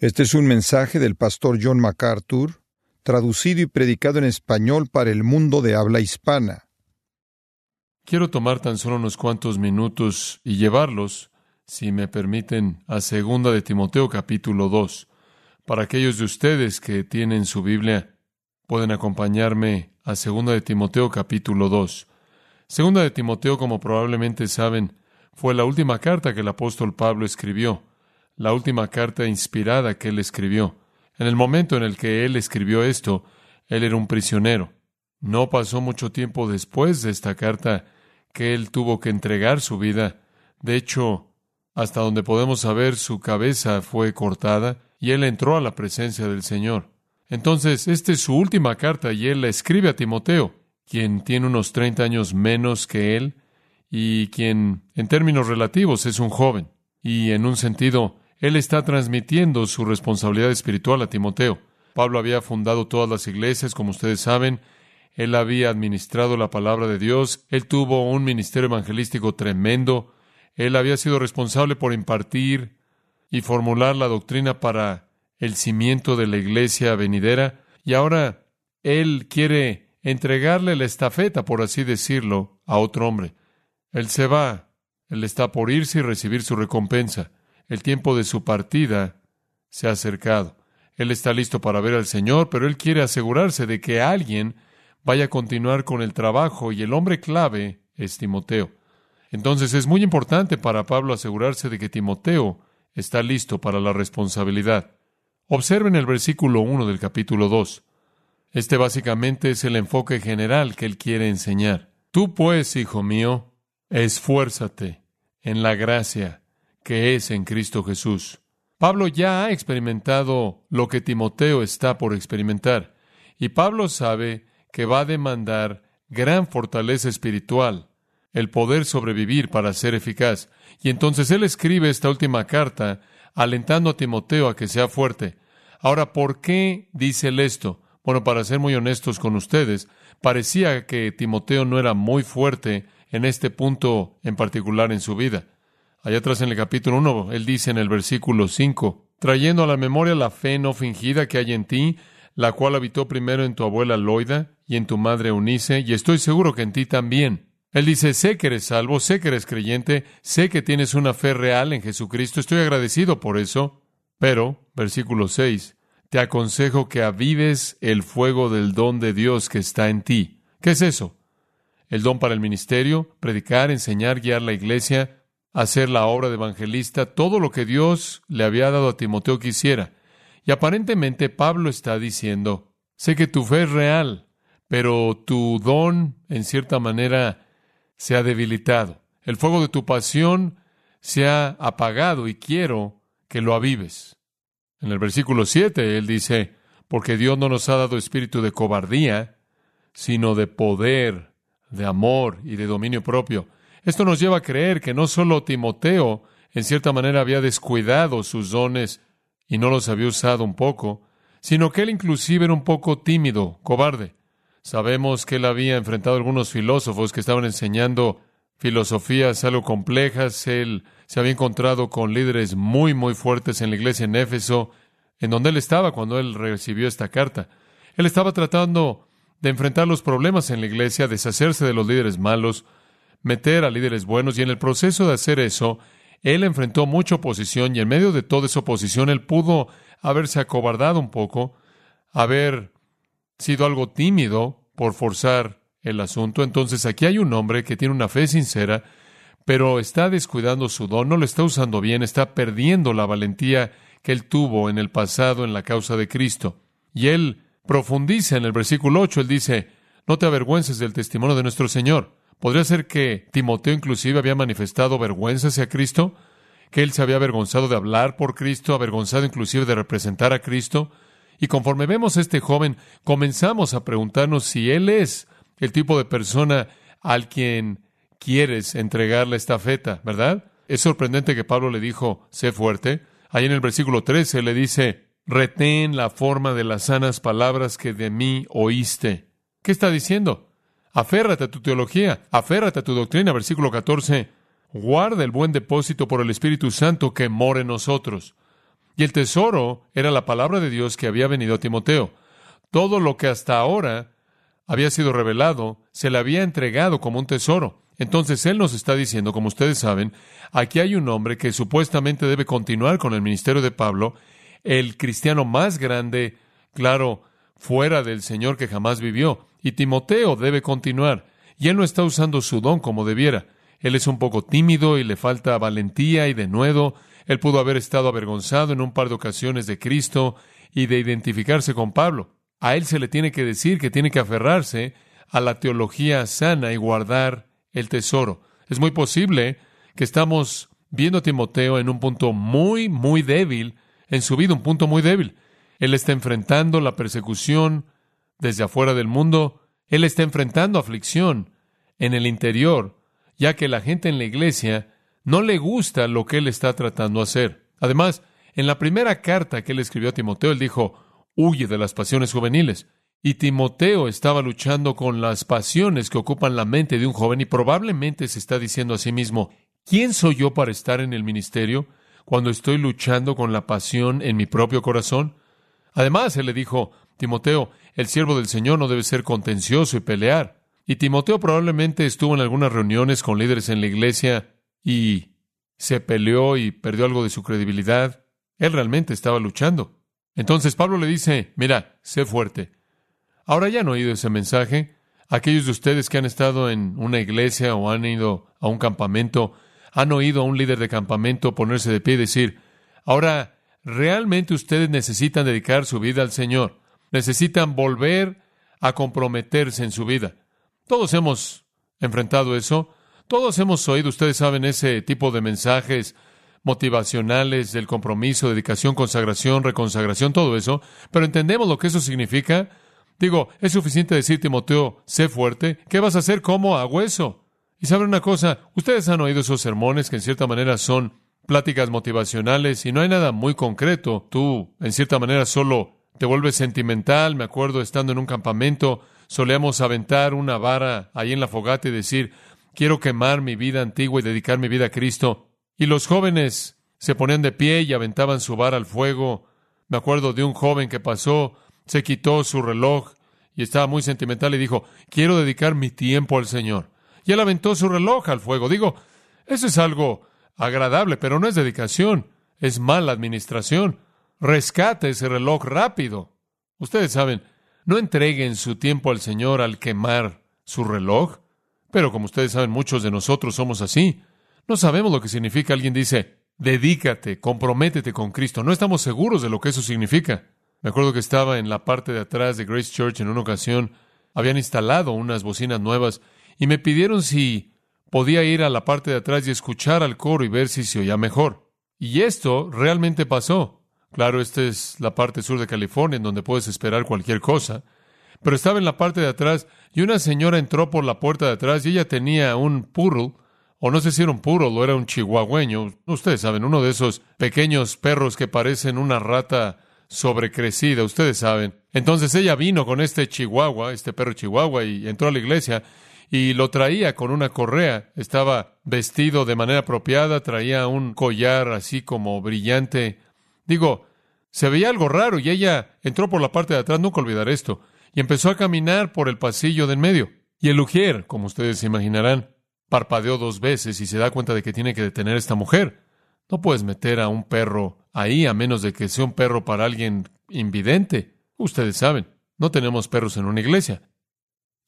Este es un mensaje del pastor John MacArthur, traducido y predicado en español para el mundo de habla hispana. Quiero tomar tan solo unos cuantos minutos y llevarlos, si me permiten, a segunda de Timoteo capítulo 2. Para aquellos de ustedes que tienen su Biblia, pueden acompañarme a segunda de Timoteo capítulo 2. Segunda de Timoteo, como probablemente saben, fue la última carta que el apóstol Pablo escribió, la última carta inspirada que él escribió. En el momento en el que él escribió esto, él era un prisionero. No pasó mucho tiempo después de esta carta que él tuvo que entregar su vida. De hecho, hasta donde podemos saber, su cabeza fue cortada y él entró a la presencia del Señor. Entonces, esta es su última carta y él la escribe a Timoteo, quien tiene unos 30 años menos que él y quien, en términos relativos, es un joven. Y en un sentido, él está transmitiendo su responsabilidad espiritual a Timoteo. Pablo había fundado todas las iglesias, como ustedes saben, él había administrado la palabra de Dios, él tuvo un ministerio evangelístico tremendo, él había sido responsable por impartir y formular la doctrina para el cimiento de la iglesia venidera, y ahora él quiere entregarle la estafeta, por así decirlo, a otro hombre. Él se va, él está por irse y recibir su recompensa. El tiempo de su partida se ha acercado. Él está listo para ver al Señor, pero él quiere asegurarse de que alguien vaya a continuar con el trabajo y el hombre clave es Timoteo. Entonces es muy importante para Pablo asegurarse de que Timoteo está listo para la responsabilidad. Observen el versículo 1 del capítulo 2. Este básicamente es el enfoque general que él quiere enseñar. Tú pues, hijo mío, esfuérzate en la gracia que es en Cristo Jesús. Pablo ya ha experimentado lo que Timoteo está por experimentar, y Pablo sabe que va a demandar gran fortaleza espiritual, el poder sobrevivir para ser eficaz. Y entonces él escribe esta última carta alentando a Timoteo a que sea fuerte. Ahora, ¿por qué dice él esto? Bueno, para ser muy honestos con ustedes, parecía que Timoteo no era muy fuerte en este punto en particular en su vida. Allá atrás en el capítulo 1, él dice en el versículo 5, trayendo a la memoria la fe no fingida que hay en ti, la cual habitó primero en tu abuela Loida y en tu madre Eunice, y estoy seguro que en ti también. Él dice, sé que eres salvo, sé que eres creyente, sé que tienes una fe real en Jesucristo, estoy agradecido por eso. Pero, versículo 6, te aconsejo que avives el fuego del don de Dios que está en ti. ¿Qué es eso? El don para el ministerio, predicar, enseñar, guiar la iglesia, hacer la obra de evangelista, todo lo que Dios le había dado a Timoteo que hiciera. Y aparentemente Pablo está diciendo, sé que tu fe es real, pero tu don, en cierta manera, se ha debilitado. El fuego de tu pasión se ha apagado y quiero que lo avives. En el versículo 7 él dice, porque Dios no nos ha dado espíritu de cobardía, sino de poder, de amor y de dominio propio. Esto nos lleva a creer que no solo Timoteo, en cierta manera, había descuidado sus dones y no los había usado un poco, sino que él inclusive era un poco tímido, cobarde. Sabemos que él había enfrentado a algunos filósofos que estaban enseñando filosofías algo complejas. Él se había encontrado con líderes muy, muy fuertes en la iglesia en Éfeso, en donde él estaba cuando él recibió esta carta. Él estaba tratando de enfrentar los problemas en la iglesia, deshacerse de los líderes malos, meter a líderes buenos, y en el proceso de hacer eso, él enfrentó mucha oposición y en medio de toda esa oposición él pudo haberse acobardado un poco, haber sido algo tímido por forzar el asunto. Entonces aquí hay un hombre que tiene una fe sincera, pero está descuidando su don, no lo está usando bien, está perdiendo la valentía que él tuvo en el pasado en la causa de Cristo. Y él profundiza en el versículo 8, él dice, no te avergüences del testimonio de nuestro Señor. ¿Podría ser que Timoteo inclusive había manifestado vergüenza hacia Cristo? que él se había avergonzado de hablar por Cristo, avergonzado inclusive de representar a Cristo. Y conforme vemos a este joven, comenzamos a preguntarnos si él es el tipo de persona al quien quieres entregarle esta feta, ¿verdad? Es sorprendente que Pablo le dijo, sé fuerte. Ahí en el versículo 13 le dice, retén la forma de las sanas palabras que de mí oíste. ¿Qué está diciendo? Aférrate a tu teología, aférrate a tu doctrina. Versículo 14, guarda el buen depósito por el Espíritu Santo que mora en nosotros. Y el tesoro era la palabra de Dios que había venido a Timoteo. Todo lo que hasta ahora había sido revelado se le había entregado como un tesoro. Entonces Él nos está diciendo, como ustedes saben, aquí hay un hombre que supuestamente debe continuar con el ministerio de Pablo, el cristiano más grande, claro, fuera del Señor que jamás vivió. Y Timoteo debe continuar. Y él no está usando su don como debiera. Él es un poco tímido y le falta valentía y denuedo. Él pudo haber estado avergonzado en un par de ocasiones de Cristo y de identificarse con Pablo. A él se le tiene que decir que tiene que aferrarse a la teología sana y guardar el tesoro. Es muy posible que estamos viendo a Timoteo en un punto muy, muy débil en su vida, un punto muy débil. Él está enfrentando la persecución desde afuera del mundo. Él está enfrentando aflicción en el interior, ya que la gente en la iglesia no le gusta lo que él está tratando de hacer. Además, en la primera carta que él escribió a Timoteo, él dijo, huye de las pasiones juveniles. Y Timoteo estaba luchando con las pasiones que ocupan la mente de un joven y probablemente se está diciendo a sí mismo, ¿quién soy yo para estar en el ministerio cuando estoy luchando con la pasión en mi propio corazón? Además, él le dijo, Timoteo, el siervo del Señor no debe ser contencioso y pelear. Y Timoteo probablemente estuvo en algunas reuniones con líderes en la iglesia y se peleó y perdió algo de su credibilidad. Él realmente estaba luchando. Entonces Pablo le dice, mira, sé fuerte Ahora ya han oído ese mensaje. Aquellos de ustedes que han estado en una iglesia o han ido a un campamento, han oído a un líder de campamento ponerse de pie y decir, ahora realmente ustedes necesitan dedicar su vida al Señor, necesitan volver a comprometerse en su vida. Todos hemos enfrentado eso, todos hemos oído, ustedes saben, ese tipo de mensajes motivacionales del compromiso, dedicación, consagración, reconsagración, todo eso, pero entendemos lo que eso significa. Digo, es suficiente decir, Timoteo, sé fuerte. ¿Qué vas a hacer como a hueso? Y saben una cosa, ustedes han oído esos sermones que en cierta manera son pláticas motivacionales y no hay nada muy concreto. Tú, en cierta manera, solo te vuelves sentimental. Me acuerdo estando en un campamento, solíamos aventar una vara ahí en la fogata y decir, quiero quemar mi vida antigua y dedicar mi vida a Cristo. Y los jóvenes se ponían de pie y aventaban su vara al fuego. Me acuerdo de un joven que pasó se quitó su reloj y estaba muy sentimental y dijo, quiero dedicar mi tiempo al Señor. Y él aventó su reloj al fuego. Digo, eso es algo agradable, pero no es dedicación, es mala administración. Rescate ese reloj rápido. Ustedes saben, no entreguen su tiempo al Señor al quemar su reloj. Pero como ustedes saben, muchos de nosotros somos así. No sabemos lo que significa. Alguien dice, dedícate, comprométete con Cristo. No estamos seguros de lo que eso significa. Me acuerdo que estaba en la parte de atrás de Grace Church en una ocasión. Habían instalado unas bocinas nuevas y me pidieron si podía ir a la parte de atrás y escuchar al coro y ver si se oía mejor. Y esto realmente pasó. Claro, esta es la parte sur de California en donde puedes esperar cualquier cosa. Pero estaba en la parte de atrás y una señora entró por la puerta de atrás y ella tenía un poodle, o no sé si era un poodle o era un chihuahueño. Ustedes saben, uno de esos pequeños perros que parecen una rata sobrecrecida, ustedes saben. Entonces ella vino con este chihuahua, este perro chihuahua, y entró a la iglesia y lo traía con una correa. Estaba vestido de manera apropiada, traía un collar así como brillante. Digo, se veía algo raro y ella entró por la parte de atrás, nunca olvidar esto, y empezó a caminar por el pasillo del medio. Y el ujier, como ustedes se imaginarán, parpadeó dos veces y se da cuenta de que tiene que detener a esta mujer. No puedes meter a un perro ahí a menos de que sea un perro para alguien invidente. Ustedes saben, no tenemos perros en una iglesia.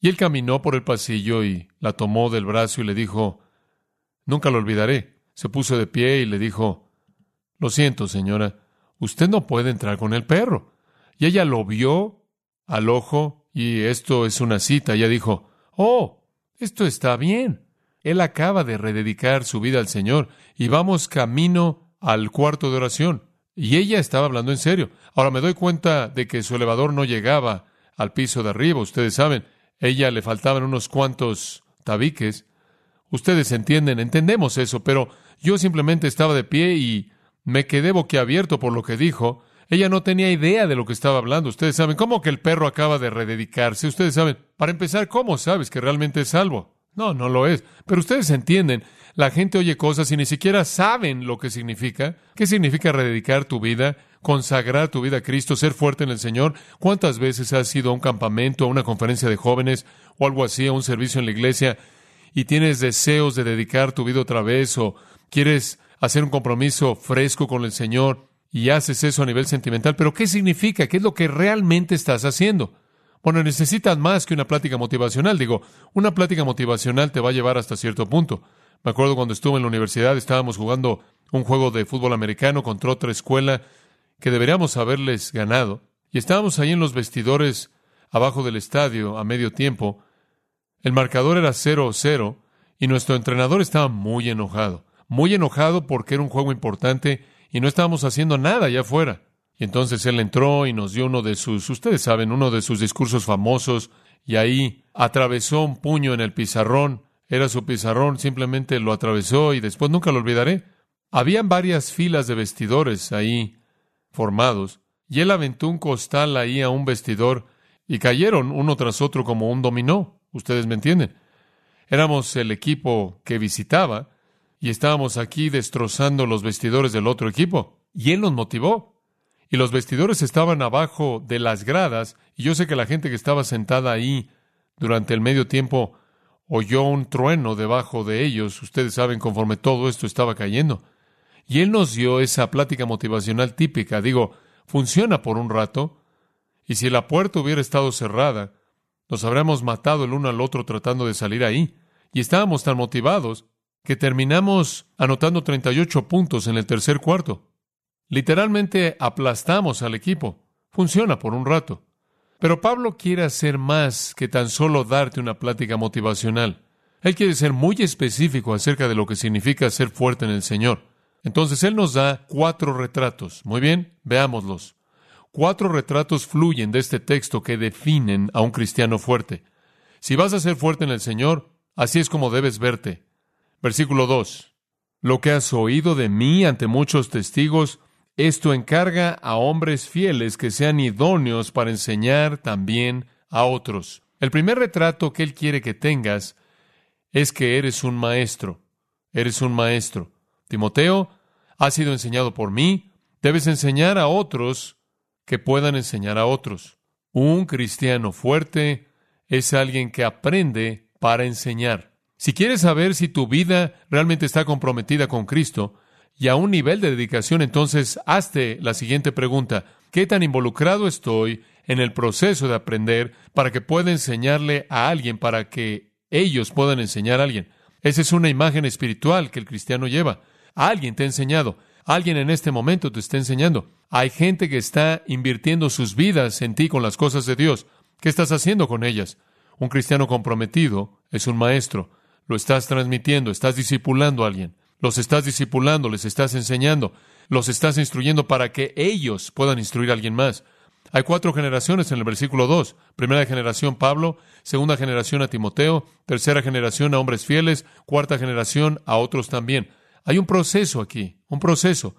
Y él caminó por el pasillo y la tomó del brazo y le dijo, Nunca lo olvidaré. Se puso de pie y le dijo, Lo siento, señora, usted no puede entrar con el perro. Y ella lo vio al ojo y esto es una cita. Ella dijo, Oh, esto está bien. Él acaba de rededicar su vida al Señor y vamos camino al cuarto de oración. Y ella estaba hablando en serio. Ahora me doy cuenta de que su elevador no llegaba al piso de arriba. Ustedes saben, ella le faltaban unos cuantos tabiques. Ustedes entienden, entendemos eso, pero yo simplemente estaba de pie y me quedé boquiabierto por lo que dijo. Ella no tenía idea de lo que estaba hablando. Ustedes saben, ¿cómo que el perro acaba de rededicarse? Ustedes saben, para empezar, ¿cómo sabes que realmente es salvo? No, no lo es. Pero ustedes entienden, la gente oye cosas y ni siquiera saben lo que significa. ¿Qué significa rededicar tu vida? Consagrar tu vida a Cristo, ser fuerte en el Señor. ¿Cuántas veces has ido a un campamento, a una conferencia de jóvenes o algo así, a un servicio en la iglesia y tienes deseos de dedicar tu vida otra vez o quieres hacer un compromiso fresco con el Señor y haces eso a nivel sentimental? Pero ¿qué significa? ¿Qué es lo que realmente estás haciendo? Bueno, necesitas más que una plática motivacional. Digo, una plática motivacional te va a llevar hasta cierto punto. Me acuerdo cuando estuve en la universidad, estábamos jugando un juego de fútbol americano contra otra escuela que deberíamos haberles ganado. Y estábamos ahí en los vestidores abajo del estadio a medio tiempo. El marcador era 0-0 y nuestro entrenador estaba muy enojado. Muy enojado porque era un juego importante y no estábamos haciendo nada allá afuera. Y entonces él entró y nos dio uno de sus, ustedes saben, uno de sus discursos famosos, y ahí atravesó un puño en el pizarrón. Era su pizarrón, simplemente lo atravesó y después nunca lo olvidaré. Habían varias filas de vestidores ahí formados, y él aventó un costal ahí a un vestidor y cayeron uno tras otro como un dominó. Ustedes me entienden. Éramos el equipo que visitaba y estábamos aquí destrozando los vestidores del otro equipo. Y él nos motivó y los vestidores estaban abajo de las gradas, y yo sé que la gente que estaba sentada ahí durante el medio tiempo oyó un trueno debajo de ellos, ustedes saben conforme todo esto estaba cayendo. Y él nos dio esa plática motivacional típica, digo, funciona por un rato, y si la puerta hubiera estado cerrada, nos habríamos matado el uno al otro tratando de salir ahí, y estábamos tan motivados que terminamos anotando 38 puntos en el tercer cuarto. Literalmente aplastamos al equipo. Funciona por un rato. Pero Pablo quiere hacer más que tan solo darte una plática motivacional. Él quiere ser muy específico acerca de lo que significa ser fuerte en el Señor. Entonces Él nos da cuatro retratos. Muy bien, veámoslos. Cuatro retratos fluyen de este texto que definen a un cristiano fuerte. Si vas a ser fuerte en el Señor, así es como debes verte. Versículo 2. Lo que has oído de mí ante muchos testigos, esto encarga a hombres fieles que sean idóneos para enseñar también a otros. El primer retrato que Él quiere que tengas es que eres un maestro. Eres un maestro. Timoteo, ha sido enseñado por mí. Debes enseñar a otros que puedan enseñar a otros. Un cristiano fuerte es alguien que aprende para enseñar. Si quieres saber si tu vida realmente está comprometida con Cristo, y a un nivel de dedicación, entonces hazte la siguiente pregunta. ¿Qué tan involucrado estoy en el proceso de aprender para que pueda enseñarle a alguien, para que ellos puedan enseñar a alguien? Esa es una imagen espiritual que el cristiano lleva. Alguien te ha enseñado. Alguien en este momento te está enseñando. Hay gente que está invirtiendo sus vidas en ti con las cosas de Dios. ¿Qué estás haciendo con ellas? Un cristiano comprometido es un maestro. Lo estás transmitiendo, estás discipulando a alguien. Los estás discipulando, les estás enseñando, los estás instruyendo para que ellos puedan instruir a alguien más. Hay cuatro generaciones en el versículo 2. Primera generación Pablo, segunda generación a Timoteo, tercera generación a hombres fieles, cuarta generación a otros también. Hay un proceso aquí, un proceso.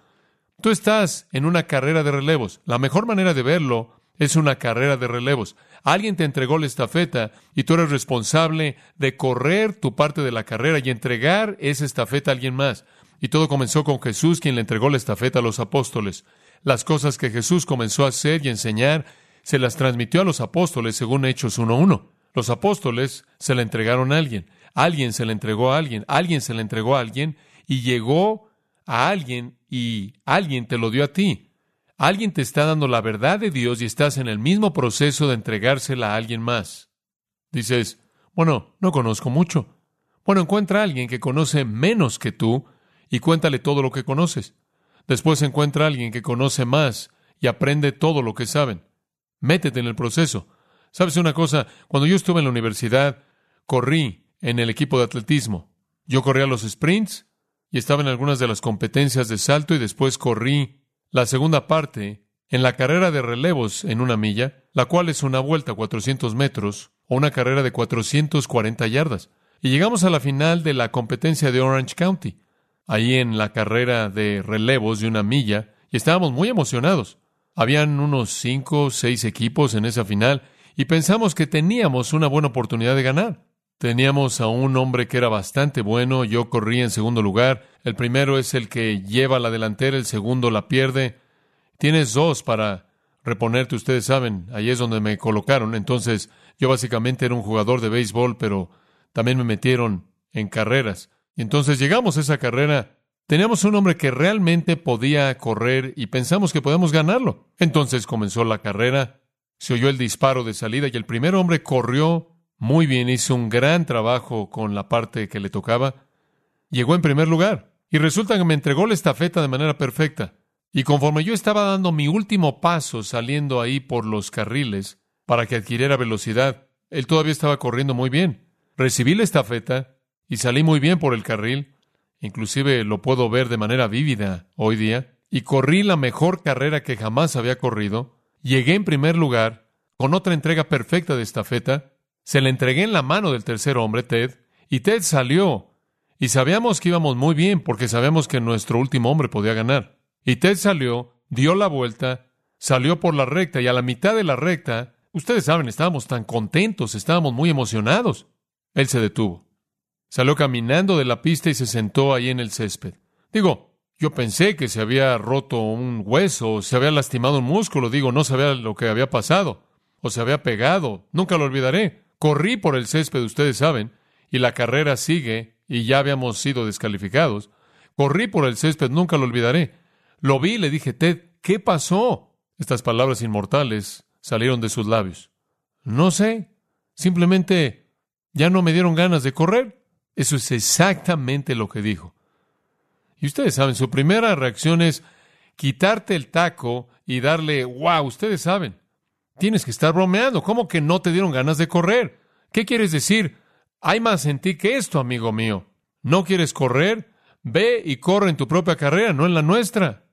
Tú estás en una carrera de relevos. La mejor manera de verlo es una carrera de relevos. Alguien te entregó la estafeta y tú eres responsable de correr tu parte de la carrera y entregar esa estafeta a alguien más. Y todo comenzó con Jesús, quien le entregó la estafeta a los apóstoles. Las cosas que Jesús comenzó a hacer y enseñar se las transmitió a los apóstoles según Hechos 1.1. Los apóstoles se la entregaron a alguien, alguien se la entregó a alguien, alguien se la entregó a alguien y llegó a alguien y alguien te lo dio a ti. Alguien te está dando la verdad de Dios y estás en el mismo proceso de entregársela a alguien más. Dices, bueno, no conozco mucho. Bueno, encuentra a alguien que conoce menos que tú y cuéntale todo lo que conoces. Después encuentra a alguien que conoce más y aprende todo lo que saben. Métete en el proceso. ¿Sabes una cosa? Cuando yo estuve en la universidad, corrí en el equipo de atletismo. Yo corría los sprints y estaba en algunas de las competencias de salto y después corrí la segunda parte en la carrera de relevos en una milla, la cual es una vuelta a 400 metros o una carrera de 440 yardas. Y llegamos a la final de la competencia de Orange County, ahí en la carrera de relevos de una milla, y estábamos muy emocionados. Habían unos cinco o seis equipos en esa final y pensamos que teníamos una buena oportunidad de ganar. Teníamos a un hombre que era bastante bueno, yo corrí en segundo lugar, el primero es el que lleva la delantera, el segundo la pierde. Tienes dos para reponerte, ustedes saben, ahí es donde me colocaron. Entonces, yo básicamente era un jugador de béisbol, pero también me metieron en carreras. Y entonces llegamos a esa carrera. Teníamos un hombre que realmente podía correr y pensamos que podíamos ganarlo. Entonces comenzó la carrera, se oyó el disparo de salida y el primer hombre corrió muy bien, hizo un gran trabajo con la parte que le tocaba. Llegó en primer lugar y resulta que me entregó la estafeta de manera perfecta. Y conforme yo estaba dando mi último paso saliendo ahí por los carriles para que adquiriera velocidad, él todavía estaba corriendo muy bien. Recibí la estafeta y salí muy bien por el carril, inclusive lo puedo ver de manera vívida hoy día, y corrí la mejor carrera que jamás había corrido. Llegué en primer lugar con otra entrega perfecta de estafeta, se la entregué en la mano del tercer hombre, Ted, y Ted salió. Y sabíamos que íbamos muy bien porque sabíamos que nuestro último hombre podía ganar. Y Ted salió, dio la vuelta, salió por la recta y a la mitad de la recta, ustedes saben, estábamos tan contentos, estábamos muy emocionados. Él se detuvo. Salió caminando de la pista y se sentó ahí en el césped. Digo, yo pensé que se había roto un hueso, se había lastimado un músculo, digo, no sabía lo que había pasado, o se había pegado, nunca lo olvidaré. Corrí por el césped, ustedes saben, y la carrera sigue, y ya habíamos sido descalificados. Corrí por el césped, nunca lo olvidaré. Lo vi le dije, Ted, ¿qué pasó? Estas palabras inmortales salieron de sus labios. No sé, simplemente ya no me dieron ganas de correr. Eso es exactamente lo que dijo. Y ustedes saben, su primera reacción es quitarte el taco y darle, wow, ustedes saben, tienes que estar bromeando. ¿Cómo que no te dieron ganas de correr? ¿Qué quieres decir? Hay más en ti que esto, amigo mío. ¿No quieres correr? Ve y corre en tu propia carrera, no en la nuestra.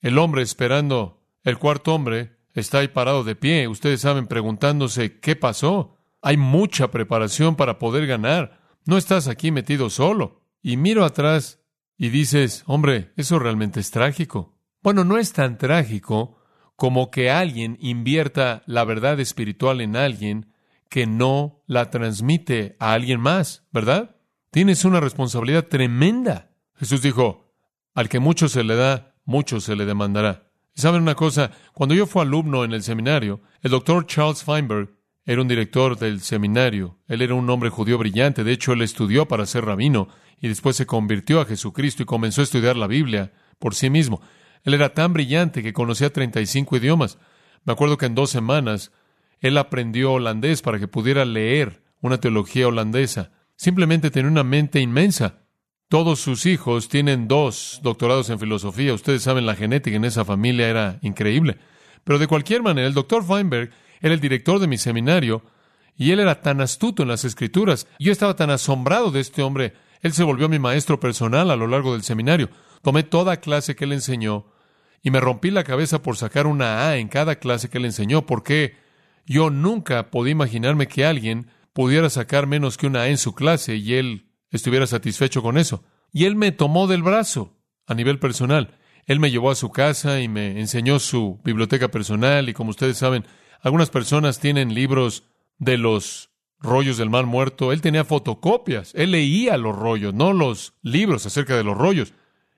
El hombre esperando, el cuarto hombre, está ahí parado de pie. Ustedes saben, preguntándose, ¿qué pasó? Hay mucha preparación para poder ganar. No estás aquí metido solo. Y miro atrás y dices, hombre, eso realmente es trágico. Bueno, no es tan trágico como que alguien invierta la verdad espiritual en alguien que no la transmite a alguien más, ¿verdad? Tienes una responsabilidad tremenda. Jesús dijo, al que mucho se le da, mucho se le demandará. Saben una cosa, cuando yo fui alumno en el seminario, el doctor Charles Feinberg era un director del seminario. Él era un hombre judío brillante, de hecho él estudió para ser rabino y después se convirtió a Jesucristo y comenzó a estudiar la Biblia por sí mismo. Él era tan brillante que conocía 35 idiomas. Me acuerdo que en dos semanas él aprendió holandés para que pudiera leer una teología holandesa. Simplemente tenía una mente inmensa. Todos sus hijos tienen dos doctorados en filosofía. Ustedes saben, la genética en esa familia era increíble. Pero de cualquier manera, el doctor Feinberg era el director de mi seminario y él era tan astuto en las escrituras. Yo estaba tan asombrado de este hombre. Él se volvió mi maestro personal a lo largo del seminario. Tomé toda clase que él enseñó y me rompí la cabeza por sacar una A en cada clase que él enseñó, porque yo nunca podía imaginarme que alguien pudiera sacar menos que una A en su clase y él estuviera satisfecho con eso. Y él me tomó del brazo a nivel personal. Él me llevó a su casa y me enseñó su biblioteca personal y como ustedes saben, algunas personas tienen libros de los rollos del mar muerto. Él tenía fotocopias. Él leía los rollos, no los libros acerca de los rollos.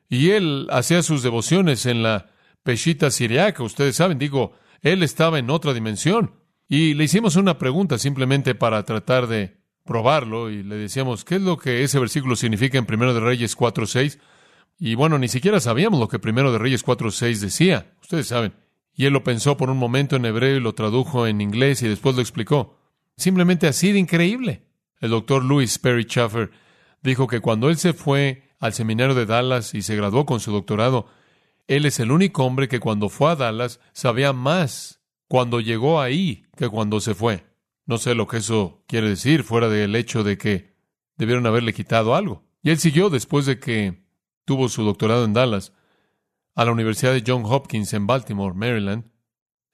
Y él hacía sus devociones en la peshita siriaca. Ustedes saben, digo, él estaba en otra dimensión. Y le hicimos una pregunta simplemente para tratar de probarlo y le decíamos, ¿qué es lo que ese versículo significa en Primero de Reyes 4.6? Y bueno, ni siquiera sabíamos lo que Primero de Reyes 4.6 decía, ustedes saben. Y él lo pensó por un momento en hebreo y lo tradujo en inglés y después lo explicó. Simplemente así de increíble. El doctor Louis Perry Schaffer dijo que cuando él se fue al seminario de Dallas y se graduó con su doctorado, él es el único hombre que cuando fue a Dallas sabía más cuando llegó ahí que cuando se fue. No sé lo que eso quiere decir, fuera del hecho de que debieron haberle quitado algo. Y él siguió después de que tuvo su doctorado en Dallas a la Universidad de Johns Hopkins en Baltimore, Maryland,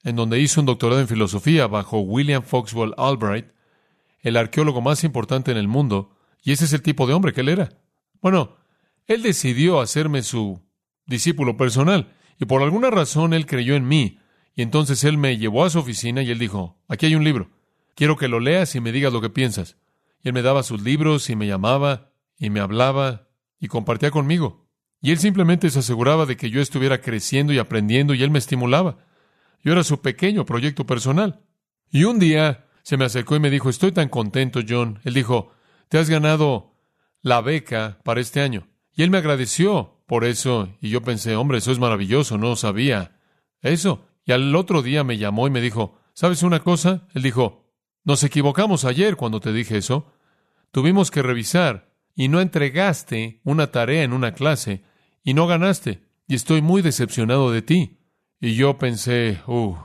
en donde hizo un doctorado en filosofía bajo William Foxwell Albright, el arqueólogo más importante en el mundo, y ese es el tipo de hombre que él era. Bueno, él decidió hacerme su discípulo personal, y por alguna razón él creyó en mí, y entonces él me llevó a su oficina y él dijo, aquí hay un libro, quiero que lo leas y me digas lo que piensas. Y él me daba sus libros y me llamaba y me hablaba y compartía conmigo. Y él simplemente se aseguraba de que yo estuviera creciendo y aprendiendo y él me estimulaba. Yo era su pequeño proyecto personal. Y un día se me acercó y me dijo, estoy tan contento, John. Él dijo, te has ganado la beca para este año. Y él me agradeció por eso. Y yo pensé, hombre, eso es maravilloso, no sabía eso. Y al otro día me llamó y me dijo, ¿sabes una cosa? Él dijo, nos equivocamos ayer cuando te dije eso. Tuvimos que revisar y no entregaste una tarea en una clase y no ganaste. Y estoy muy decepcionado de ti. Y yo pensé, uh,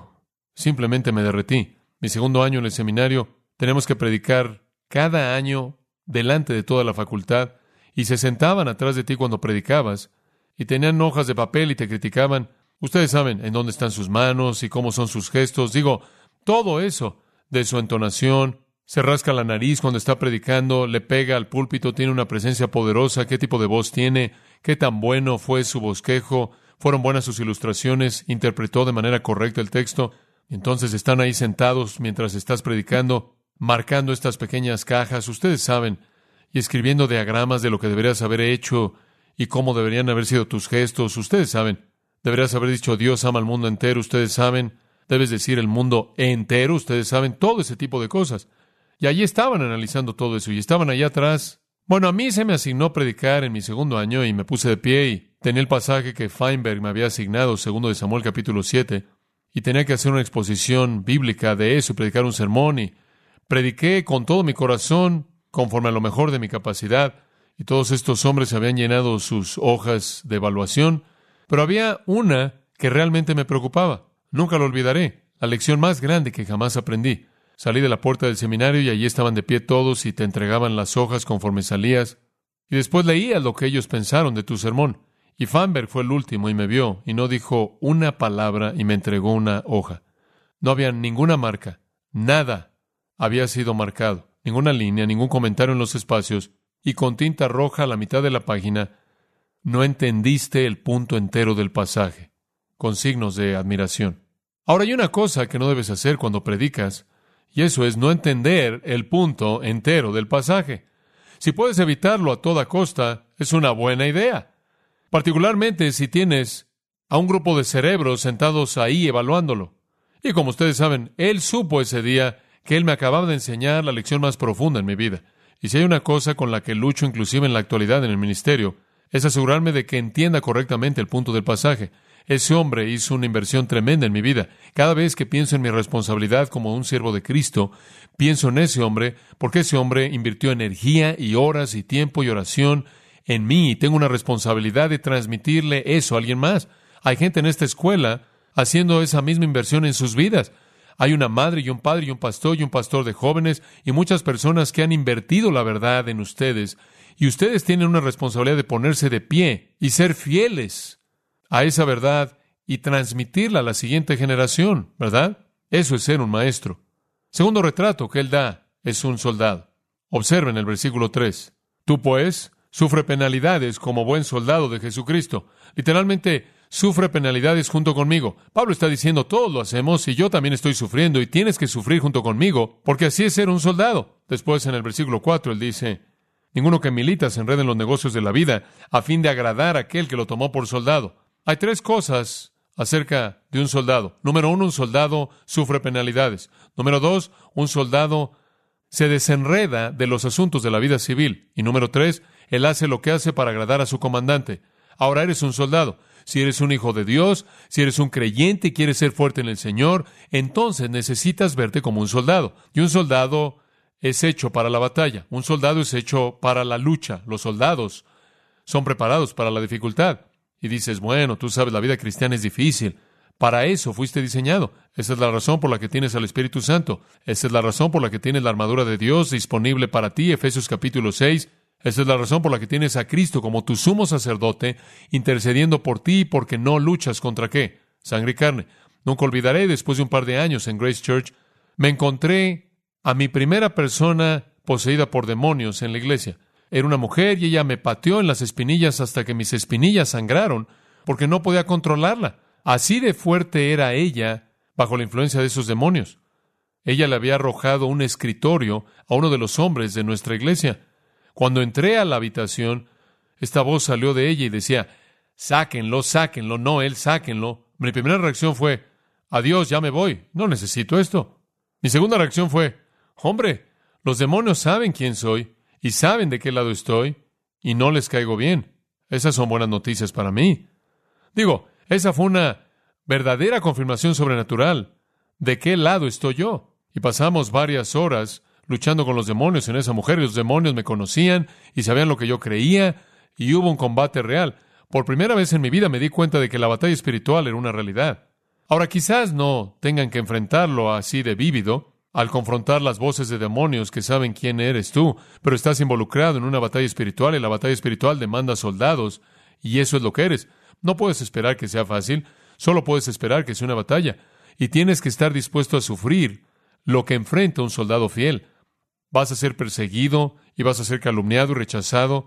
simplemente me derretí. Mi segundo año en el seminario, tenemos que predicar cada año delante de toda la facultad y se sentaban atrás de ti cuando predicabas y tenían hojas de papel y te criticaban. Ustedes saben en dónde están sus manos y cómo son sus gestos. Digo, todo eso de su entonación, se rasca la nariz cuando está predicando, le pega al púlpito, tiene una presencia poderosa, qué tipo de voz tiene, qué tan bueno fue su bosquejo, fueron buenas sus ilustraciones, interpretó de manera correcta el texto. Entonces están ahí sentados mientras estás predicando, marcando estas pequeñas cajas, ustedes saben, y escribiendo diagramas de lo que deberías haber hecho y cómo deberían haber sido tus gestos, ustedes saben. Deberías haber dicho Dios ama al mundo entero, ustedes saben. Debes decir el mundo entero, ustedes saben, todo ese tipo de cosas. Y allí estaban analizando todo eso y estaban allá atrás. Bueno, a mí se me asignó predicar en mi segundo año y me puse de pie y tenía el pasaje que Feinberg me había asignado, segundo de Samuel capítulo 7, y tenía que hacer una exposición bíblica de eso y predicar un sermón y prediqué con todo mi corazón, conforme a lo mejor de mi capacidad, y todos estos hombres habían llenado sus hojas de evaluación pero había una que realmente me preocupaba. Nunca lo olvidaré. La lección más grande que jamás aprendí. Salí de la puerta del seminario y allí estaban de pie todos y te entregaban las hojas conforme salías. Y después leía lo que ellos pensaron de tu sermón. Y Fanberg fue el último y me vio y no dijo una palabra y me entregó una hoja. No había ninguna marca. Nada había sido marcado. Ninguna línea, ningún comentario en los espacios. Y con tinta roja a la mitad de la página no entendiste el punto entero del pasaje, con signos de admiración. Ahora hay una cosa que no debes hacer cuando predicas, y eso es no entender el punto entero del pasaje. Si puedes evitarlo a toda costa, es una buena idea. Particularmente si tienes a un grupo de cerebros sentados ahí evaluándolo. Y como ustedes saben, él supo ese día que él me acababa de enseñar la lección más profunda en mi vida. Y si hay una cosa con la que lucho inclusive en la actualidad en el ministerio, es asegurarme de que entienda correctamente el punto del pasaje. Ese hombre hizo una inversión tremenda en mi vida. Cada vez que pienso en mi responsabilidad como un siervo de Cristo, pienso en ese hombre porque ese hombre invirtió energía y horas y tiempo y oración en mí y tengo una responsabilidad de transmitirle eso a alguien más. Hay gente en esta escuela haciendo esa misma inversión en sus vidas. Hay una madre y un padre y un pastor y un pastor de jóvenes y muchas personas que han invertido la verdad en ustedes y ustedes tienen una responsabilidad de ponerse de pie y ser fieles a esa verdad y transmitirla a la siguiente generación, ¿verdad? Eso es ser un maestro. Segundo retrato que él da es un soldado. Observen el versículo 3. Tú pues sufre penalidades como buen soldado de Jesucristo. Literalmente, sufre penalidades junto conmigo. Pablo está diciendo, todos lo hacemos y yo también estoy sufriendo y tienes que sufrir junto conmigo, porque así es ser un soldado. Después en el versículo 4 él dice, Ninguno que milita se enrede en los negocios de la vida a fin de agradar a aquel que lo tomó por soldado. Hay tres cosas acerca de un soldado. Número uno, un soldado sufre penalidades. Número dos, un soldado se desenreda de los asuntos de la vida civil. Y número tres, él hace lo que hace para agradar a su comandante. Ahora eres un soldado. Si eres un hijo de Dios, si eres un creyente y quieres ser fuerte en el Señor, entonces necesitas verte como un soldado. Y un soldado es hecho para la batalla, un soldado es hecho para la lucha, los soldados son preparados para la dificultad. Y dices, bueno, tú sabes, la vida cristiana es difícil. Para eso fuiste diseñado. Esa es la razón por la que tienes al Espíritu Santo. Esa es la razón por la que tienes la armadura de Dios disponible para ti, Efesios capítulo 6. Esa es la razón por la que tienes a Cristo como tu sumo sacerdote, intercediendo por ti porque no luchas contra qué? Sangre y carne. Nunca olvidaré, después de un par de años en Grace Church, me encontré a mi primera persona poseída por demonios en la iglesia. Era una mujer y ella me pateó en las espinillas hasta que mis espinillas sangraron porque no podía controlarla. Así de fuerte era ella bajo la influencia de esos demonios. Ella le había arrojado un escritorio a uno de los hombres de nuestra iglesia. Cuando entré a la habitación, esta voz salió de ella y decía, sáquenlo, sáquenlo, no, él, sáquenlo. Mi primera reacción fue, adiós, ya me voy, no necesito esto. Mi segunda reacción fue, hombre, los demonios saben quién soy y saben de qué lado estoy y no les caigo bien. Esas son buenas noticias para mí. Digo, esa fue una verdadera confirmación sobrenatural de qué lado estoy yo. Y pasamos varias horas luchando con los demonios en esa mujer y los demonios me conocían y sabían lo que yo creía y hubo un combate real. Por primera vez en mi vida me di cuenta de que la batalla espiritual era una realidad. Ahora quizás no tengan que enfrentarlo así de vívido al confrontar las voces de demonios que saben quién eres tú, pero estás involucrado en una batalla espiritual y la batalla espiritual demanda soldados y eso es lo que eres. No puedes esperar que sea fácil, solo puedes esperar que sea una batalla y tienes que estar dispuesto a sufrir lo que enfrenta un soldado fiel. Vas a ser perseguido y vas a ser calumniado y rechazado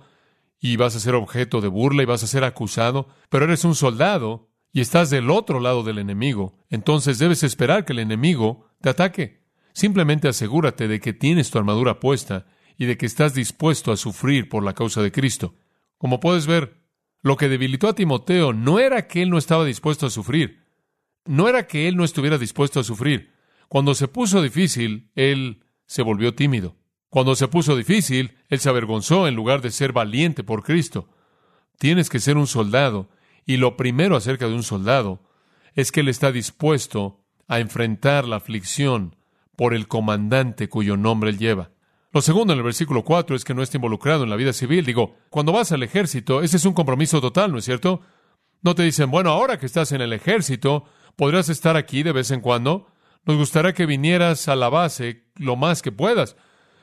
y vas a ser objeto de burla y vas a ser acusado, pero eres un soldado y estás del otro lado del enemigo. Entonces debes esperar que el enemigo te ataque. Simplemente asegúrate de que tienes tu armadura puesta y de que estás dispuesto a sufrir por la causa de Cristo. Como puedes ver, lo que debilitó a Timoteo no era que él no estaba dispuesto a sufrir, no era que él no estuviera dispuesto a sufrir. Cuando se puso difícil, él se volvió tímido. Cuando se puso difícil, él se avergonzó en lugar de ser valiente por Cristo. Tienes que ser un soldado, y lo primero acerca de un soldado es que él está dispuesto a enfrentar la aflicción por el comandante cuyo nombre él lleva. Lo segundo en el versículo 4 es que no está involucrado en la vida civil. Digo, cuando vas al ejército, ese es un compromiso total, ¿no es cierto? No te dicen, bueno, ahora que estás en el ejército, podrás estar aquí de vez en cuando. Nos gustaría que vinieras a la base lo más que puedas.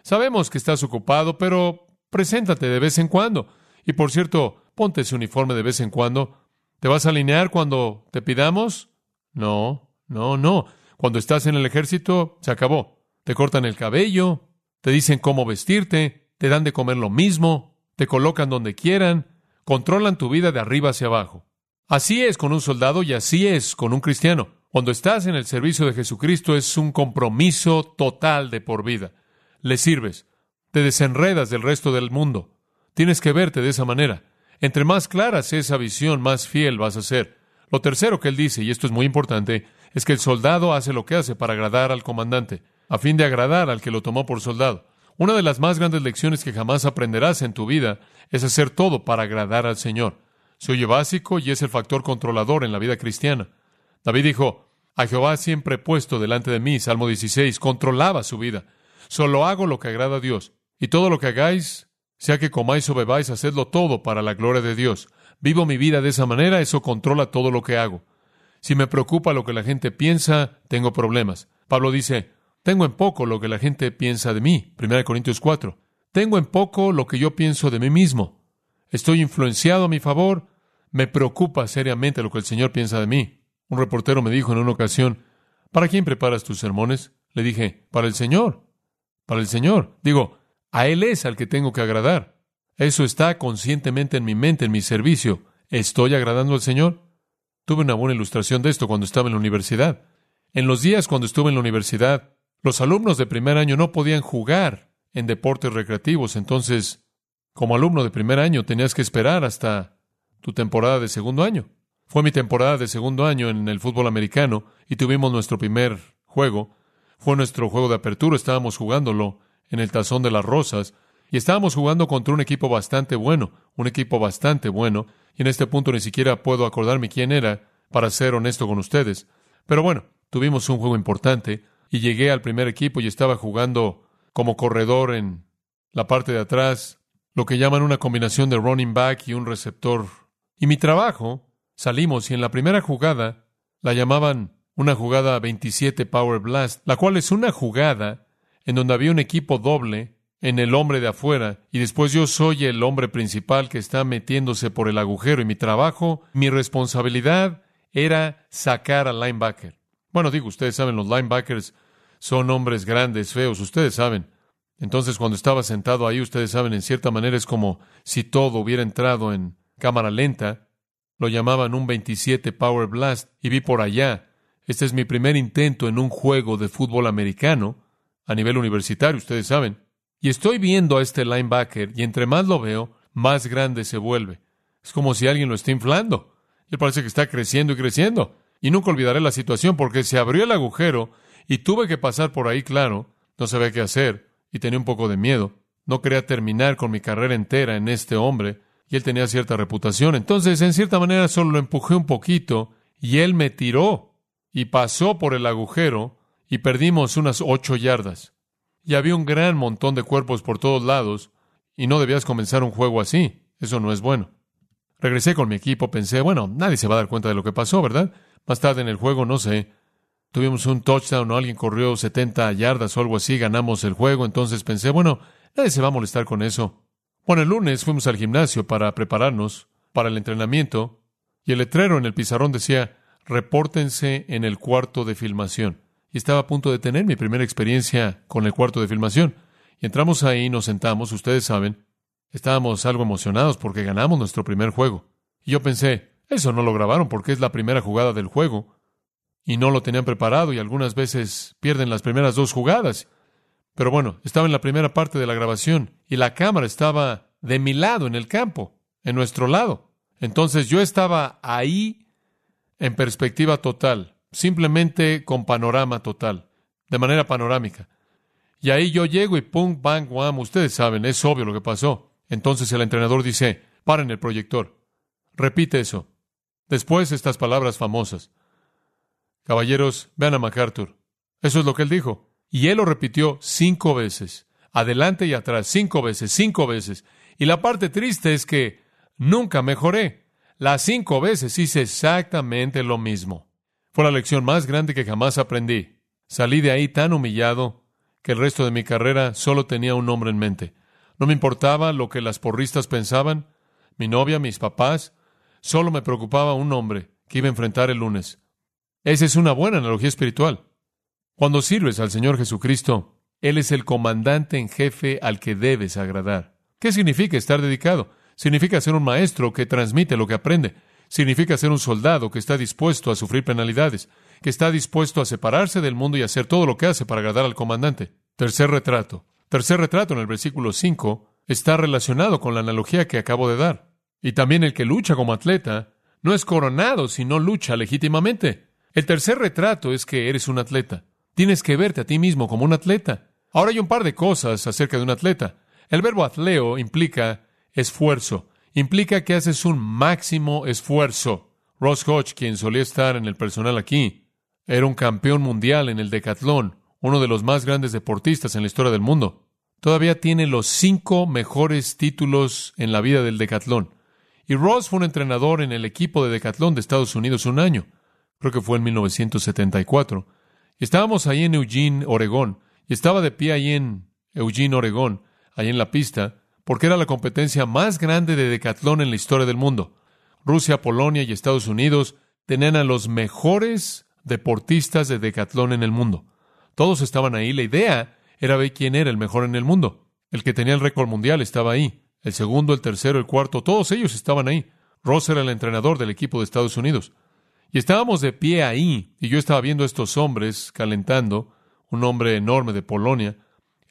Sabemos que estás ocupado, pero preséntate de vez en cuando. Y por cierto, ponte ese uniforme de vez en cuando. ¿Te vas a alinear cuando te pidamos? No, no, no. Cuando estás en el ejército, se acabó. Te cortan el cabello, te dicen cómo vestirte, te dan de comer lo mismo, te colocan donde quieran, controlan tu vida de arriba hacia abajo. Así es con un soldado y así es con un cristiano. Cuando estás en el servicio de Jesucristo es un compromiso total de por vida. Le sirves, te desenredas del resto del mundo. Tienes que verte de esa manera. Entre más clara sea esa visión, más fiel vas a ser. Lo tercero que él dice, y esto es muy importante, es que el soldado hace lo que hace para agradar al comandante, a fin de agradar al que lo tomó por soldado. Una de las más grandes lecciones que jamás aprenderás en tu vida es hacer todo para agradar al Señor. Se oye básico y es el factor controlador en la vida cristiana. David dijo, a Jehová siempre he puesto delante de mí, Salmo 16, controlaba su vida. Solo hago lo que agrada a Dios. Y todo lo que hagáis, sea que comáis o bebáis, hacedlo todo para la gloria de Dios. Vivo mi vida de esa manera, eso controla todo lo que hago. Si me preocupa lo que la gente piensa, tengo problemas. Pablo dice, tengo en poco lo que la gente piensa de mí. 1 Corintios 4. Tengo en poco lo que yo pienso de mí mismo. Estoy influenciado a mi favor. Me preocupa seriamente lo que el Señor piensa de mí. Un reportero me dijo en una ocasión, ¿para quién preparas tus sermones? Le dije, para el Señor. Para el Señor. Digo, a Él es al que tengo que agradar. Eso está conscientemente en mi mente, en mi servicio. ¿Estoy agradando al Señor? Tuve una buena ilustración de esto cuando estaba en la universidad. En los días cuando estuve en la universidad, los alumnos de primer año no podían jugar en deportes recreativos. Entonces, como alumno de primer año, tenías que esperar hasta tu temporada de segundo año. Fue mi temporada de segundo año en el fútbol americano y tuvimos nuestro primer juego. Fue nuestro juego de apertura, estábamos jugándolo en el Tazón de las Rosas y estábamos jugando contra un equipo bastante bueno, un equipo bastante bueno, y en este punto ni siquiera puedo acordarme quién era, para ser honesto con ustedes. Pero bueno, tuvimos un juego importante y llegué al primer equipo y estaba jugando como corredor en la parte de atrás, lo que llaman una combinación de running back y un receptor. Y mi trabajo Salimos y en la primera jugada la llamaban una jugada 27 Power Blast, la cual es una jugada en donde había un equipo doble en el hombre de afuera y después yo soy el hombre principal que está metiéndose por el agujero y mi trabajo, mi responsabilidad era sacar al linebacker. Bueno, digo, ustedes saben, los linebackers son hombres grandes, feos, ustedes saben. Entonces, cuando estaba sentado ahí, ustedes saben, en cierta manera es como si todo hubiera entrado en cámara lenta. Lo llamaban un 27 Power Blast y vi por allá. Este es mi primer intento en un juego de fútbol americano a nivel universitario, ustedes saben. Y estoy viendo a este linebacker y entre más lo veo, más grande se vuelve. Es como si alguien lo está inflando. Y parece que está creciendo y creciendo. Y nunca olvidaré la situación porque se abrió el agujero y tuve que pasar por ahí, claro. No sabía qué hacer y tenía un poco de miedo. No quería terminar con mi carrera entera en este hombre y él tenía cierta reputación. Entonces, en cierta manera, solo lo empujé un poquito y él me tiró y pasó por el agujero y perdimos unas ocho yardas. Y había un gran montón de cuerpos por todos lados y no debías comenzar un juego así. Eso no es bueno. Regresé con mi equipo, pensé, bueno, nadie se va a dar cuenta de lo que pasó, ¿verdad? Más tarde en el juego, no sé, tuvimos un touchdown o alguien corrió 70 yardas o algo así, ganamos el juego, entonces pensé, bueno, nadie se va a molestar con eso. Bueno, el lunes fuimos al gimnasio para prepararnos para el entrenamiento y el letrero en el pizarrón decía, repórtense en el cuarto de filmación. Y estaba a punto de tener mi primera experiencia con el cuarto de filmación. Y entramos ahí, nos sentamos, ustedes saben, estábamos algo emocionados porque ganamos nuestro primer juego. Y yo pensé, eso no lo grabaron porque es la primera jugada del juego y no lo tenían preparado y algunas veces pierden las primeras dos jugadas. Pero bueno, estaba en la primera parte de la grabación y la cámara estaba de mi lado en el campo, en nuestro lado. Entonces yo estaba ahí en perspectiva total, simplemente con panorama total, de manera panorámica. Y ahí yo llego y pum, bang, wham, ustedes saben, es obvio lo que pasó. Entonces el entrenador dice, paren el proyector. Repite eso. Después estas palabras famosas. Caballeros, vean a MacArthur. Eso es lo que él dijo. Y él lo repitió cinco veces, adelante y atrás, cinco veces, cinco veces. Y la parte triste es que nunca mejoré. Las cinco veces hice exactamente lo mismo. Fue la lección más grande que jamás aprendí. Salí de ahí tan humillado que el resto de mi carrera solo tenía un nombre en mente. No me importaba lo que las porristas pensaban, mi novia, mis papás, solo me preocupaba un hombre que iba a enfrentar el lunes. Esa es una buena analogía espiritual. Cuando sirves al Señor Jesucristo, Él es el comandante en jefe al que debes agradar. ¿Qué significa estar dedicado? Significa ser un maestro que transmite lo que aprende. Significa ser un soldado que está dispuesto a sufrir penalidades, que está dispuesto a separarse del mundo y hacer todo lo que hace para agradar al comandante. Tercer retrato. Tercer retrato en el versículo 5 está relacionado con la analogía que acabo de dar. Y también el que lucha como atleta no es coronado si no lucha legítimamente. El tercer retrato es que eres un atleta. Tienes que verte a ti mismo como un atleta. Ahora hay un par de cosas acerca de un atleta. El verbo atleo implica esfuerzo, implica que haces un máximo esfuerzo. Ross Hodge, quien solía estar en el personal aquí, era un campeón mundial en el decatlón, uno de los más grandes deportistas en la historia del mundo. Todavía tiene los cinco mejores títulos en la vida del decatlón. Y Ross fue un entrenador en el equipo de decatlón de Estados Unidos un año creo que fue en 1974. Estábamos ahí en Eugene, Oregón, y estaba de pie ahí en Eugene, Oregón, ahí en la pista, porque era la competencia más grande de decatlón en la historia del mundo. Rusia, Polonia y Estados Unidos tenían a los mejores deportistas de decatlón en el mundo. Todos estaban ahí. La idea era ver quién era el mejor en el mundo. El que tenía el récord mundial estaba ahí. El segundo, el tercero, el cuarto, todos ellos estaban ahí. Ross era el entrenador del equipo de Estados Unidos. Y estábamos de pie ahí, y yo estaba viendo a estos hombres calentando, un hombre enorme de Polonia.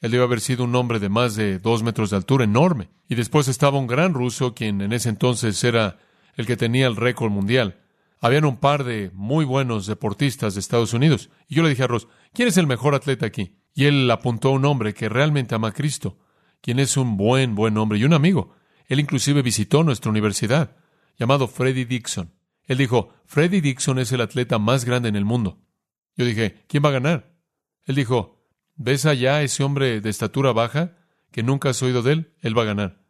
Él debe haber sido un hombre de más de dos metros de altura, enorme. Y después estaba un gran ruso, quien en ese entonces era el que tenía el récord mundial. Habían un par de muy buenos deportistas de Estados Unidos. Y yo le dije a Ross, ¿quién es el mejor atleta aquí? Y él apuntó a un hombre que realmente ama a Cristo, quien es un buen, buen hombre y un amigo. Él inclusive visitó nuestra universidad, llamado Freddy Dixon. Él dijo, Freddy Dixon es el atleta más grande en el mundo. Yo dije, ¿quién va a ganar? Él dijo, ¿ves allá ese hombre de estatura baja que nunca has oído de él? Él va a ganar.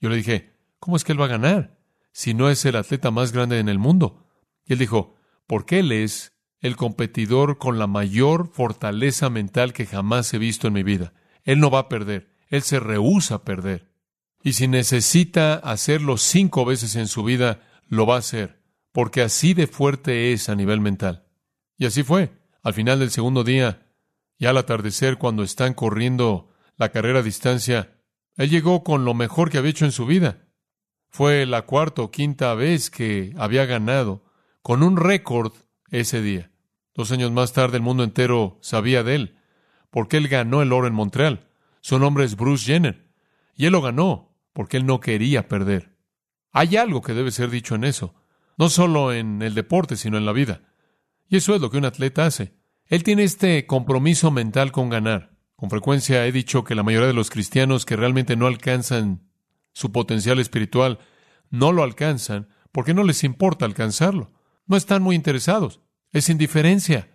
Yo le dije, ¿cómo es que él va a ganar? Si no es el atleta más grande en el mundo. Y él dijo, porque él es el competidor con la mayor fortaleza mental que jamás he visto en mi vida. Él no va a perder. Él se rehúsa a perder. Y si necesita hacerlo cinco veces en su vida, lo va a hacer, porque así de fuerte es a nivel mental. Y así fue. Al final del segundo día, y al atardecer, cuando están corriendo la carrera a distancia, él llegó con lo mejor que había hecho en su vida. Fue la cuarta o quinta vez que había ganado, con un récord ese día. Dos años más tarde el mundo entero sabía de él, porque él ganó el oro en Montreal. Su nombre es Bruce Jenner. Y él lo ganó, porque él no quería perder. Hay algo que debe ser dicho en eso, no solo en el deporte, sino en la vida. Y eso es lo que un atleta hace. Él tiene este compromiso mental con ganar. Con frecuencia he dicho que la mayoría de los cristianos que realmente no alcanzan su potencial espiritual no lo alcanzan porque no les importa alcanzarlo. No están muy interesados. Es indiferencia.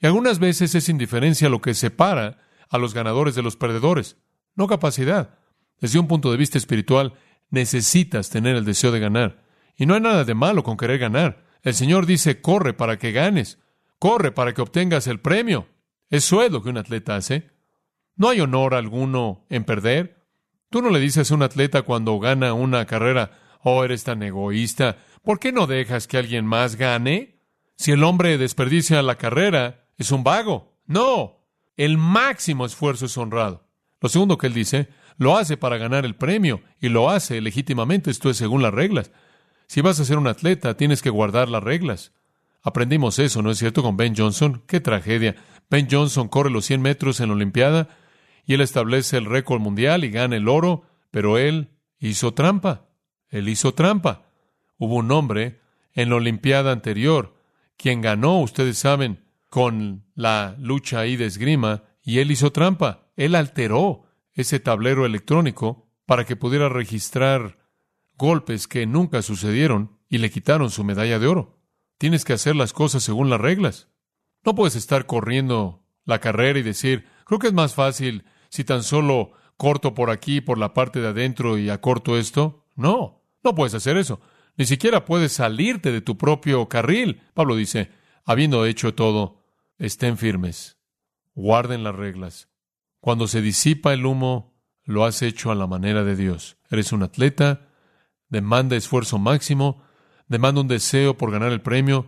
Y algunas veces es indiferencia lo que separa a los ganadores de los perdedores, no capacidad. Desde un punto de vista espiritual, necesitas tener el deseo de ganar. Y no hay nada de malo con querer ganar. El Señor dice, corre para que ganes, corre para que obtengas el premio. Es lo que un atleta hace. No hay honor alguno en perder. Tú no le dices a un atleta cuando gana una carrera, oh, eres tan egoísta, ¿por qué no dejas que alguien más gane? Si el hombre desperdicia la carrera, es un vago. No, el máximo esfuerzo es honrado. Lo segundo que él dice, lo hace para ganar el premio y lo hace legítimamente, esto es según las reglas. Si vas a ser un atleta, tienes que guardar las reglas. Aprendimos eso, ¿no es cierto? Con Ben Johnson. Qué tragedia. Ben Johnson corre los 100 metros en la Olimpiada y él establece el récord mundial y gana el oro, pero él hizo trampa. Él hizo trampa. Hubo un hombre en la Olimpiada anterior quien ganó, ustedes saben, con la lucha ahí de esgrima, y él hizo trampa. Él alteró ese tablero electrónico para que pudiera registrar golpes que nunca sucedieron y le quitaron su medalla de oro. Tienes que hacer las cosas según las reglas. No puedes estar corriendo la carrera y decir, creo que es más fácil si tan solo corto por aquí, por la parte de adentro y acorto esto. No, no puedes hacer eso. Ni siquiera puedes salirte de tu propio carril. Pablo dice, habiendo hecho todo, estén firmes, guarden las reglas. Cuando se disipa el humo, lo has hecho a la manera de Dios. Eres un atleta, demanda esfuerzo máximo, demanda un deseo por ganar el premio,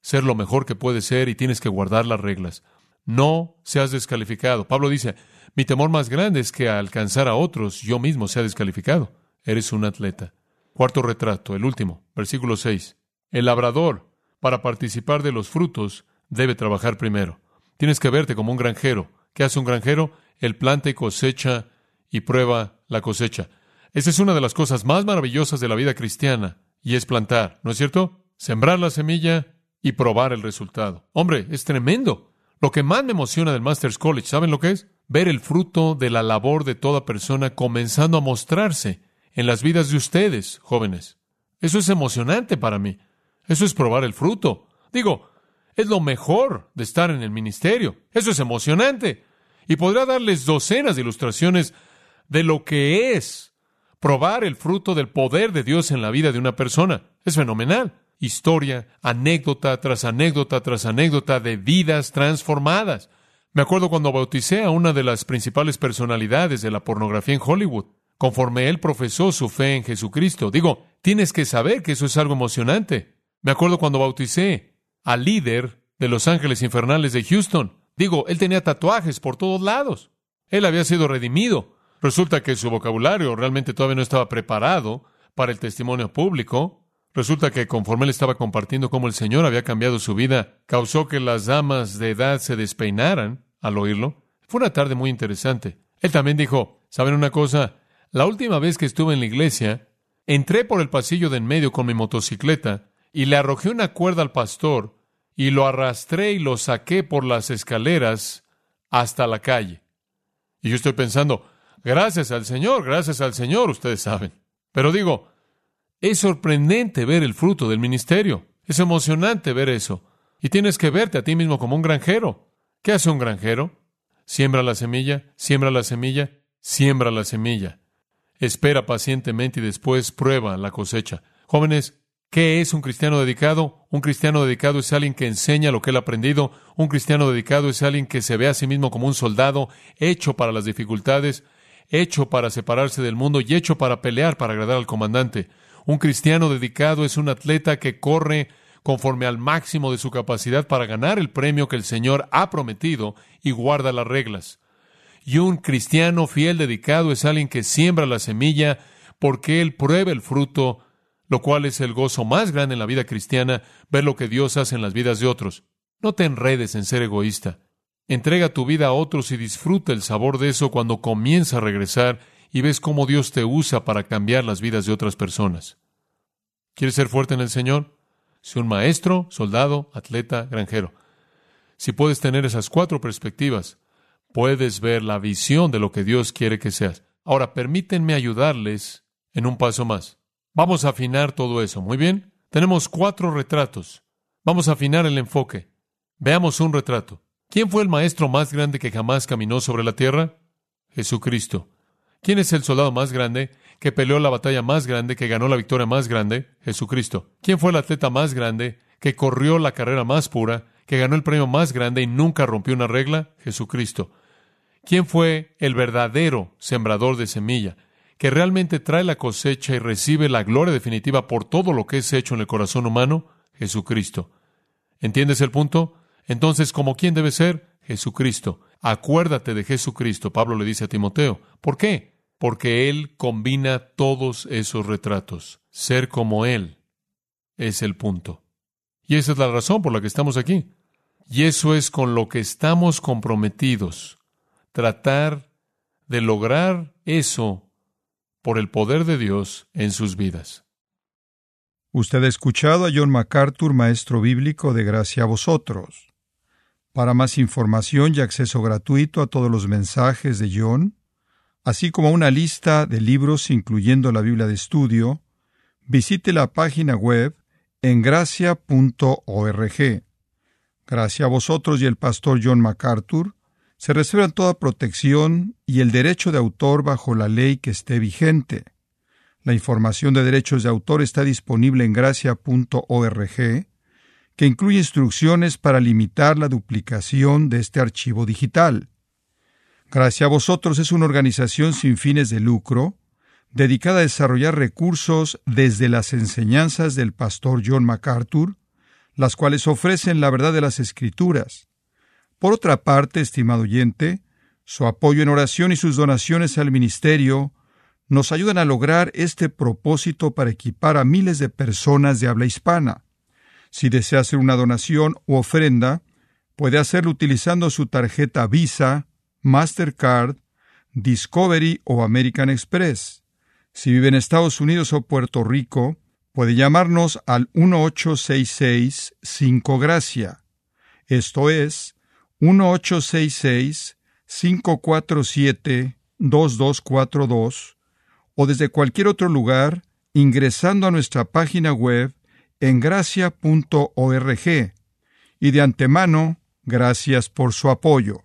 ser lo mejor que puedes ser y tienes que guardar las reglas. No seas descalificado. Pablo dice, mi temor más grande es que al alcanzar a otros yo mismo sea descalificado. Eres un atleta. Cuarto retrato, el último, versículo 6. El labrador, para participar de los frutos, debe trabajar primero. Tienes que verte como un granjero. ¿Qué hace un granjero? Él planta y cosecha y prueba la cosecha. Esa es una de las cosas más maravillosas de la vida cristiana, y es plantar, ¿no es cierto? Sembrar la semilla y probar el resultado. Hombre, es tremendo. Lo que más me emociona del Masters College, ¿saben lo que es? Ver el fruto de la labor de toda persona comenzando a mostrarse en las vidas de ustedes, jóvenes. Eso es emocionante para mí. Eso es probar el fruto. Digo, es lo mejor de estar en el ministerio. Eso es emocionante. Y podrá darles docenas de ilustraciones de lo que es probar el fruto del poder de Dios en la vida de una persona. Es fenomenal. Historia, anécdota tras anécdota tras anécdota de vidas transformadas. Me acuerdo cuando bauticé a una de las principales personalidades de la pornografía en Hollywood conforme él profesó su fe en Jesucristo. Digo, tienes que saber que eso es algo emocionante. Me acuerdo cuando bauticé al líder de los ángeles infernales de Houston. Digo, él tenía tatuajes por todos lados. Él había sido redimido. Resulta que su vocabulario realmente todavía no estaba preparado para el testimonio público. Resulta que conforme él estaba compartiendo cómo el Señor había cambiado su vida, causó que las damas de edad se despeinaran al oírlo. Fue una tarde muy interesante. Él también dijo, ¿saben una cosa? La última vez que estuve en la iglesia, entré por el pasillo de en medio con mi motocicleta y le arrojé una cuerda al pastor y lo arrastré y lo saqué por las escaleras hasta la calle. Y yo estoy pensando, gracias al Señor, gracias al Señor, ustedes saben. Pero digo, es sorprendente ver el fruto del ministerio. Es emocionante ver eso. Y tienes que verte a ti mismo como un granjero. ¿Qué hace un granjero? Siembra la semilla, siembra la semilla, siembra la semilla espera pacientemente y después prueba la cosecha. Jóvenes, ¿qué es un cristiano dedicado? Un cristiano dedicado es alguien que enseña lo que él ha aprendido. Un cristiano dedicado es alguien que se ve a sí mismo como un soldado hecho para las dificultades. Hecho para separarse del mundo y hecho para pelear para agradar al comandante. Un cristiano dedicado es un atleta que corre conforme al máximo de su capacidad para ganar el premio que el Señor ha prometido y guarda las reglas. Y un cristiano fiel dedicado es alguien que siembra la semilla porque él prueba el fruto, lo cual es el gozo más grande en la vida cristiana, ver lo que Dios hace en las vidas de otros. No te enredes en ser egoísta. Entrega tu vida a otros y disfruta el sabor de eso cuando comienza a regresar y ves cómo Dios te usa para cambiar las vidas de otras personas. ¿Quieres ser fuerte en el Señor? Sé un maestro, soldado, atleta, granjero. Si puedes tener esas cuatro perspectivas, puedes ver la visión de lo que Dios quiere que seas. Ahora, permítanme ayudarles en un paso más. Vamos a afinar todo eso, ¿muy bien? Tenemos cuatro retratos. Vamos a afinar el enfoque. Veamos un retrato. ¿Quién fue el maestro más grande que jamás caminó sobre la tierra? Jesucristo. ¿Quién es el soldado más grande que peleó la batalla más grande, que ganó la victoria más grande? Jesucristo. ¿Quién fue el atleta más grande que corrió la carrera más pura, que ganó el premio más grande y nunca rompió una regla? Jesucristo. ¿Quién fue el verdadero sembrador de semilla, que realmente trae la cosecha y recibe la gloria definitiva por todo lo que es hecho en el corazón humano? Jesucristo. ¿Entiendes el punto? Entonces, ¿como quién debe ser? Jesucristo. Acuérdate de Jesucristo, Pablo le dice a Timoteo. ¿Por qué? Porque Él combina todos esos retratos. Ser como Él es el punto. Y esa es la razón por la que estamos aquí. Y eso es con lo que estamos comprometidos. Tratar de lograr eso por el poder de Dios en sus vidas. Usted ha escuchado a John MacArthur, maestro bíblico de gracia a vosotros. Para más información y acceso gratuito a todos los mensajes de John, así como una lista de libros incluyendo la Biblia de estudio, visite la página web en gracia.org. Gracias a vosotros y el pastor John MacArthur, se reservan toda protección y el derecho de autor bajo la ley que esté vigente. La información de derechos de autor está disponible en gracia.org que incluye instrucciones para limitar la duplicación de este archivo digital. Gracias a vosotros es una organización sin fines de lucro, dedicada a desarrollar recursos desde las enseñanzas del pastor John MacArthur, las cuales ofrecen la verdad de las Escrituras. Por otra parte, estimado oyente, su apoyo en oración y sus donaciones al ministerio nos ayudan a lograr este propósito para equipar a miles de personas de habla hispana. Si desea hacer una donación u ofrenda, puede hacerlo utilizando su tarjeta Visa, Mastercard, Discovery o American Express. Si vive en Estados Unidos o Puerto Rico, puede llamarnos al 1866-5 Gracia. Esto es 1866-547-2242 o desde cualquier otro lugar ingresando a nuestra página web en gracia.org. Y de antemano, gracias por su apoyo.